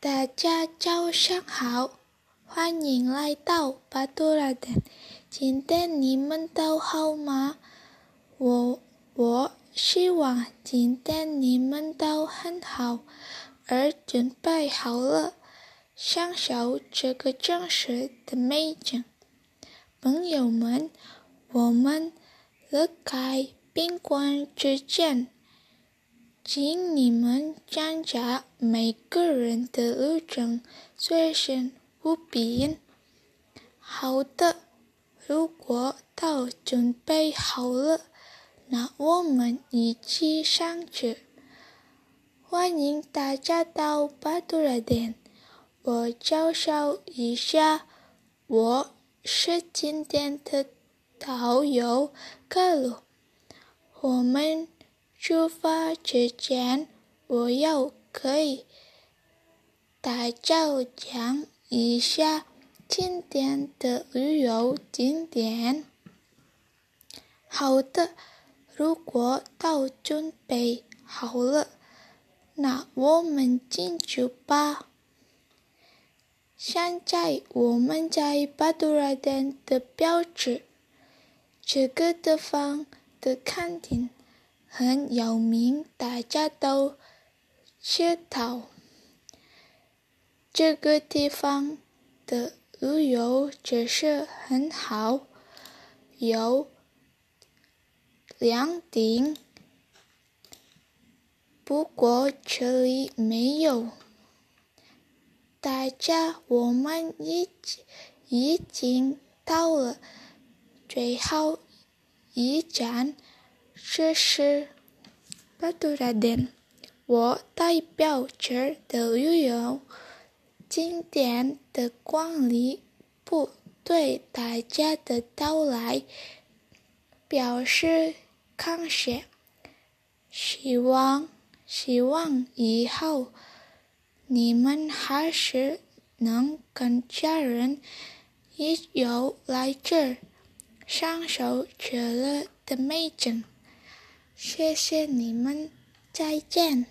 大家早上好，欢迎来到巴多拉店。今天你们都好吗？我我希望今天你们都很好，而准备好了享受这个真实的美景。朋友们，我们离开宾馆之前，请你们检查每个人的路程，随身物品。好的，如果都准备好了，那我们一起上去。欢迎大家到巴多拉店。我介绍一下，我是今天的导游卡鲁。我们出发之前，我要给大家讲一下今天的旅游景点。好的，如果都准备好了，那我们进去吧。现在我们在巴杜拉店的标志，这个地方的餐厅很有名，大家都知道。这个地方的旅游设施很好，有凉亭，不过这里没有。大家，我们已经已经到了最后一站，这是巴杜拉店。我代表这儿的旅游景点的管理部对大家的到来表示感谢，希望希望以后你们还是能跟家人一起来这儿享受这里的美景。谢谢你们，再见。